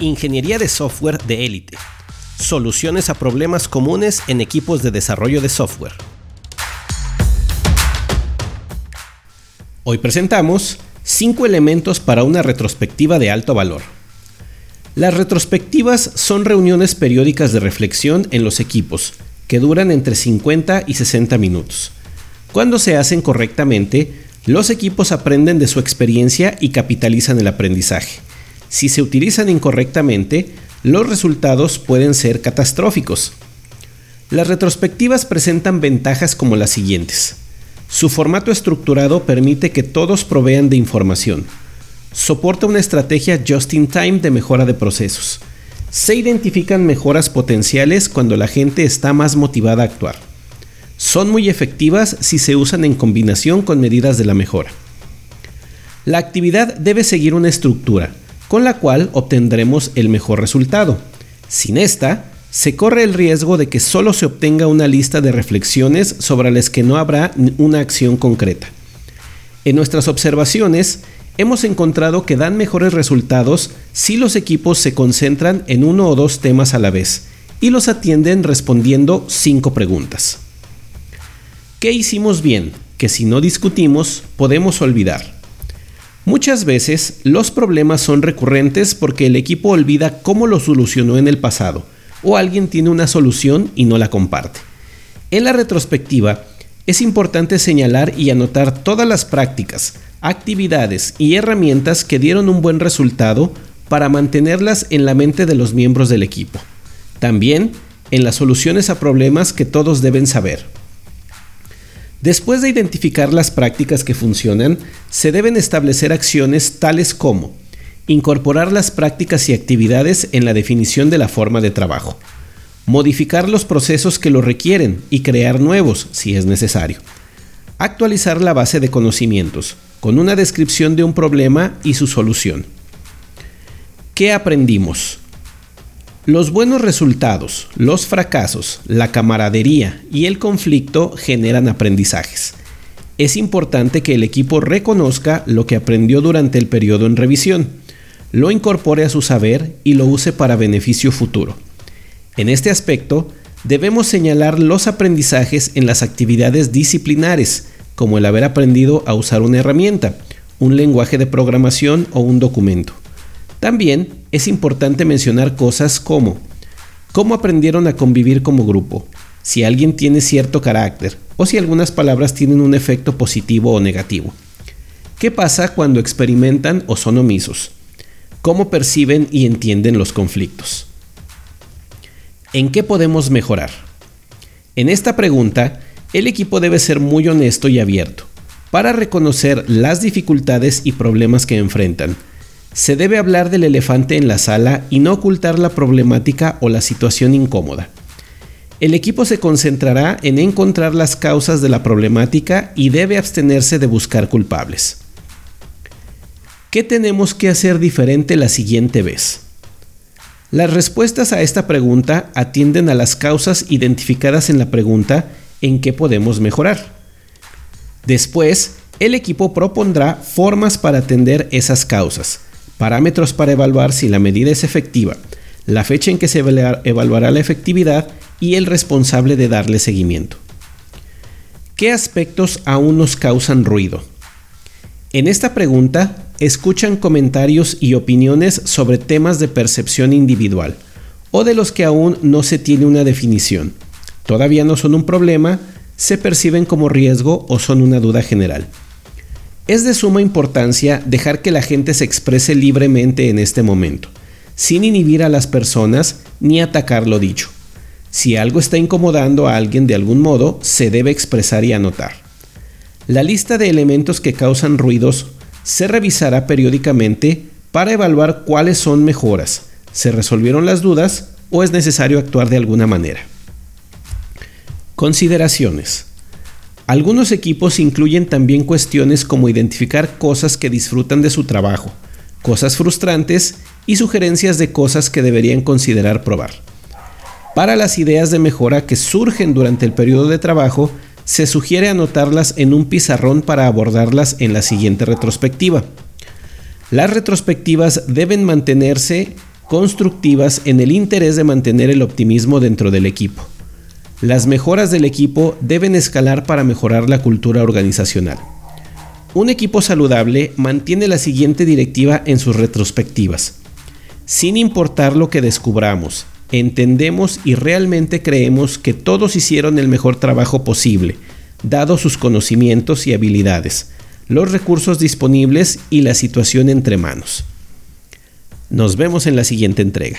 Ingeniería de software de élite. Soluciones a problemas comunes en equipos de desarrollo de software. Hoy presentamos 5 elementos para una retrospectiva de alto valor. Las retrospectivas son reuniones periódicas de reflexión en los equipos, que duran entre 50 y 60 minutos. Cuando se hacen correctamente, los equipos aprenden de su experiencia y capitalizan el aprendizaje. Si se utilizan incorrectamente, los resultados pueden ser catastróficos. Las retrospectivas presentan ventajas como las siguientes. Su formato estructurado permite que todos provean de información. Soporta una estrategia just-in-time de mejora de procesos. Se identifican mejoras potenciales cuando la gente está más motivada a actuar. Son muy efectivas si se usan en combinación con medidas de la mejora. La actividad debe seguir una estructura con la cual obtendremos el mejor resultado. Sin esta, se corre el riesgo de que solo se obtenga una lista de reflexiones sobre las que no habrá una acción concreta. En nuestras observaciones, hemos encontrado que dan mejores resultados si los equipos se concentran en uno o dos temas a la vez y los atienden respondiendo cinco preguntas. ¿Qué hicimos bien? Que si no discutimos, podemos olvidar. Muchas veces los problemas son recurrentes porque el equipo olvida cómo lo solucionó en el pasado o alguien tiene una solución y no la comparte. En la retrospectiva, es importante señalar y anotar todas las prácticas, actividades y herramientas que dieron un buen resultado para mantenerlas en la mente de los miembros del equipo. También en las soluciones a problemas que todos deben saber. Después de identificar las prácticas que funcionan, se deben establecer acciones tales como incorporar las prácticas y actividades en la definición de la forma de trabajo, modificar los procesos que lo requieren y crear nuevos si es necesario, actualizar la base de conocimientos con una descripción de un problema y su solución. ¿Qué aprendimos? Los buenos resultados, los fracasos, la camaradería y el conflicto generan aprendizajes. Es importante que el equipo reconozca lo que aprendió durante el periodo en revisión, lo incorpore a su saber y lo use para beneficio futuro. En este aspecto, debemos señalar los aprendizajes en las actividades disciplinares, como el haber aprendido a usar una herramienta, un lenguaje de programación o un documento. También es importante mencionar cosas como cómo aprendieron a convivir como grupo, si alguien tiene cierto carácter o si algunas palabras tienen un efecto positivo o negativo. ¿Qué pasa cuando experimentan o son omisos? ¿Cómo perciben y entienden los conflictos? ¿En qué podemos mejorar? En esta pregunta, el equipo debe ser muy honesto y abierto para reconocer las dificultades y problemas que enfrentan se debe hablar del elefante en la sala y no ocultar la problemática o la situación incómoda. El equipo se concentrará en encontrar las causas de la problemática y debe abstenerse de buscar culpables. ¿Qué tenemos que hacer diferente la siguiente vez? Las respuestas a esta pregunta atienden a las causas identificadas en la pregunta en qué podemos mejorar. Después, el equipo propondrá formas para atender esas causas parámetros para evaluar si la medida es efectiva, la fecha en que se evaluará la efectividad y el responsable de darle seguimiento. ¿Qué aspectos aún nos causan ruido? En esta pregunta, escuchan comentarios y opiniones sobre temas de percepción individual o de los que aún no se tiene una definición. Todavía no son un problema, se perciben como riesgo o son una duda general. Es de suma importancia dejar que la gente se exprese libremente en este momento, sin inhibir a las personas ni atacar lo dicho. Si algo está incomodando a alguien de algún modo, se debe expresar y anotar. La lista de elementos que causan ruidos se revisará periódicamente para evaluar cuáles son mejoras, se resolvieron las dudas o es necesario actuar de alguna manera. Consideraciones. Algunos equipos incluyen también cuestiones como identificar cosas que disfrutan de su trabajo, cosas frustrantes y sugerencias de cosas que deberían considerar probar. Para las ideas de mejora que surgen durante el periodo de trabajo, se sugiere anotarlas en un pizarrón para abordarlas en la siguiente retrospectiva. Las retrospectivas deben mantenerse constructivas en el interés de mantener el optimismo dentro del equipo. Las mejoras del equipo deben escalar para mejorar la cultura organizacional. Un equipo saludable mantiene la siguiente directiva en sus retrospectivas. Sin importar lo que descubramos, entendemos y realmente creemos que todos hicieron el mejor trabajo posible, dado sus conocimientos y habilidades, los recursos disponibles y la situación entre manos. Nos vemos en la siguiente entrega.